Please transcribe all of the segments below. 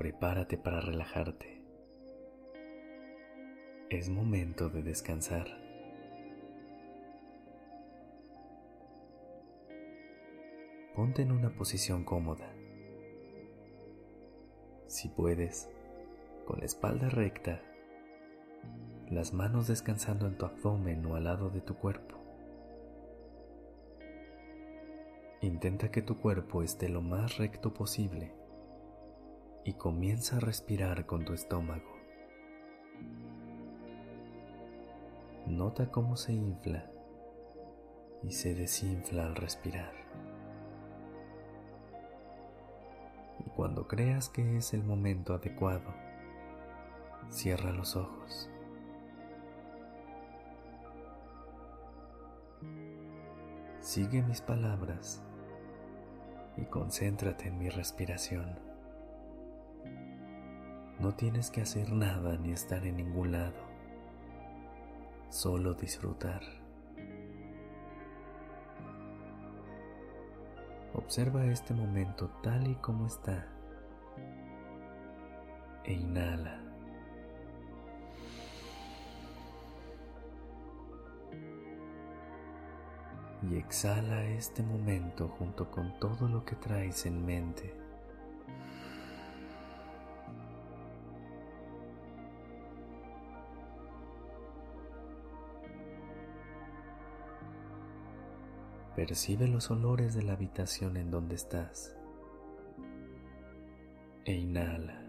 Prepárate para relajarte. Es momento de descansar. Ponte en una posición cómoda. Si puedes, con la espalda recta, las manos descansando en tu abdomen o al lado de tu cuerpo. Intenta que tu cuerpo esté lo más recto posible y comienza a respirar con tu estómago. Nota cómo se infla y se desinfla al respirar. Y cuando creas que es el momento adecuado, cierra los ojos. Sigue mis palabras y concéntrate en mi respiración. No tienes que hacer nada ni estar en ningún lado, solo disfrutar. Observa este momento tal y como está e inhala. y exhala este momento junto con todo lo que traes en mente. Percibe los olores de la habitación en donde estás e inhala.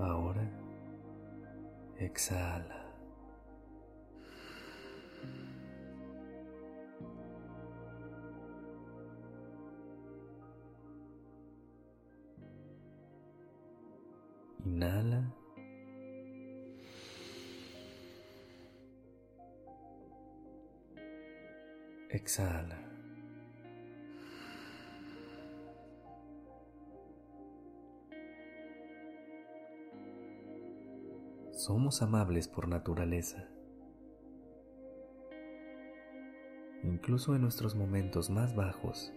Ahora Exhala. Inhala. Exhala. somos amables por naturaleza. Incluso en nuestros momentos más bajos,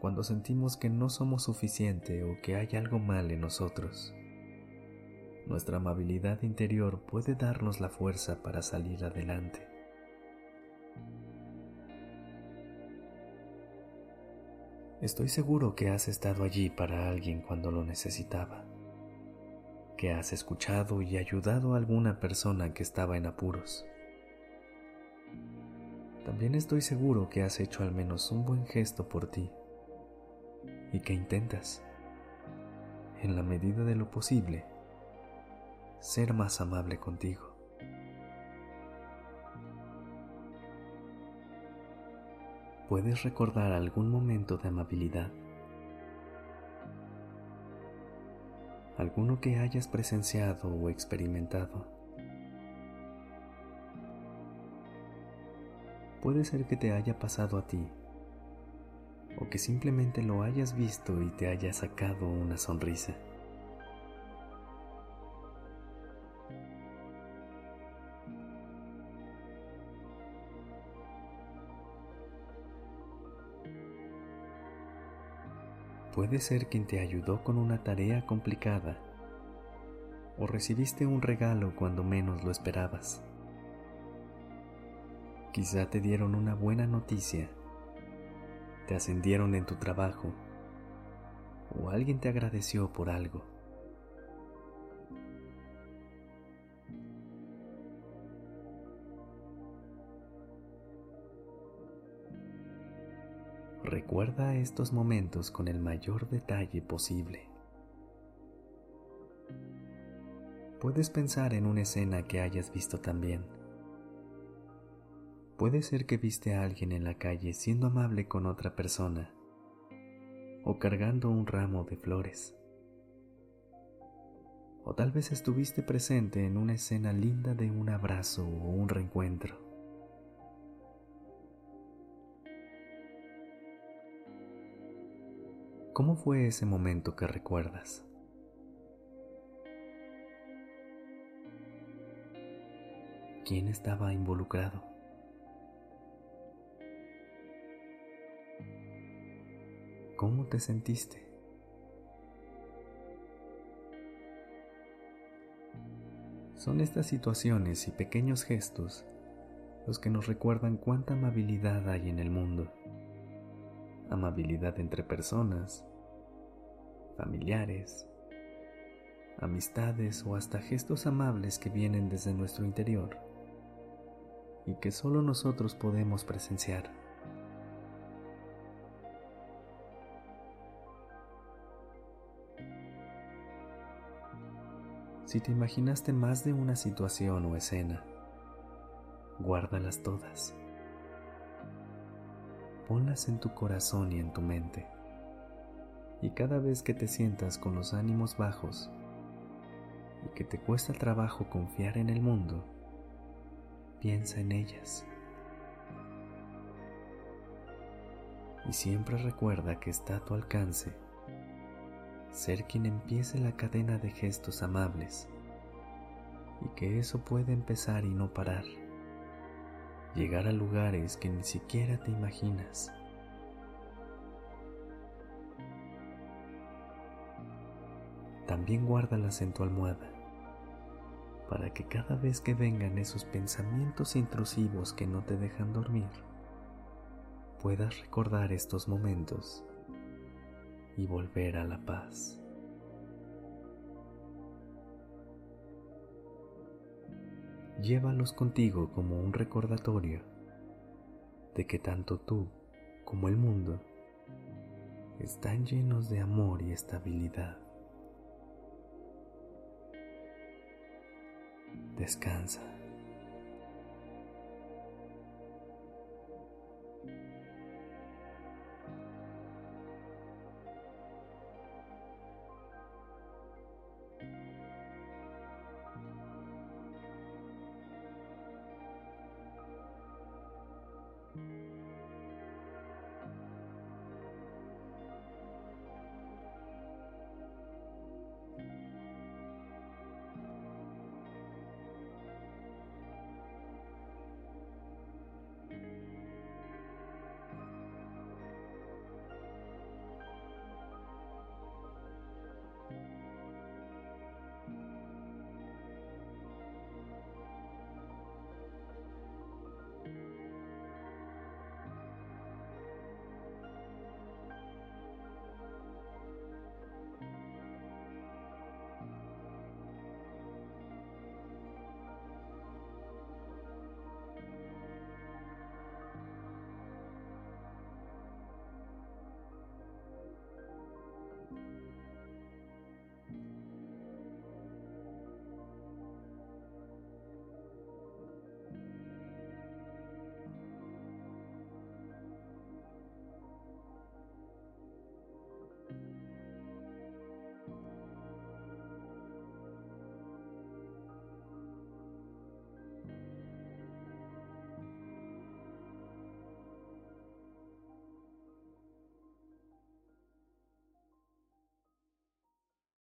cuando sentimos que no somos suficiente o que hay algo mal en nosotros, nuestra amabilidad interior puede darnos la fuerza para salir adelante. Estoy seguro que has estado allí para alguien cuando lo necesitaba que has escuchado y ayudado a alguna persona que estaba en apuros. También estoy seguro que has hecho al menos un buen gesto por ti y que intentas, en la medida de lo posible, ser más amable contigo. ¿Puedes recordar algún momento de amabilidad alguno que hayas presenciado o experimentado. Puede ser que te haya pasado a ti o que simplemente lo hayas visto y te haya sacado una sonrisa. Puede ser quien te ayudó con una tarea complicada o recibiste un regalo cuando menos lo esperabas. Quizá te dieron una buena noticia, te ascendieron en tu trabajo o alguien te agradeció por algo. Recuerda estos momentos con el mayor detalle posible. Puedes pensar en una escena que hayas visto también. Puede ser que viste a alguien en la calle siendo amable con otra persona o cargando un ramo de flores. O tal vez estuviste presente en una escena linda de un abrazo o un reencuentro. ¿Cómo fue ese momento que recuerdas? ¿Quién estaba involucrado? ¿Cómo te sentiste? Son estas situaciones y pequeños gestos los que nos recuerdan cuánta amabilidad hay en el mundo. Amabilidad entre personas, familiares, amistades o hasta gestos amables que vienen desde nuestro interior y que solo nosotros podemos presenciar. Si te imaginaste más de una situación o escena, guárdalas todas. Ponlas en tu corazón y en tu mente. Y cada vez que te sientas con los ánimos bajos y que te cuesta trabajo confiar en el mundo, piensa en ellas. Y siempre recuerda que está a tu alcance ser quien empiece la cadena de gestos amables y que eso puede empezar y no parar, llegar a lugares que ni siquiera te imaginas. También guárdalas en tu almohada para que cada vez que vengan esos pensamientos intrusivos que no te dejan dormir, puedas recordar estos momentos y volver a la paz. Llévalos contigo como un recordatorio de que tanto tú como el mundo están llenos de amor y estabilidad. Descansa.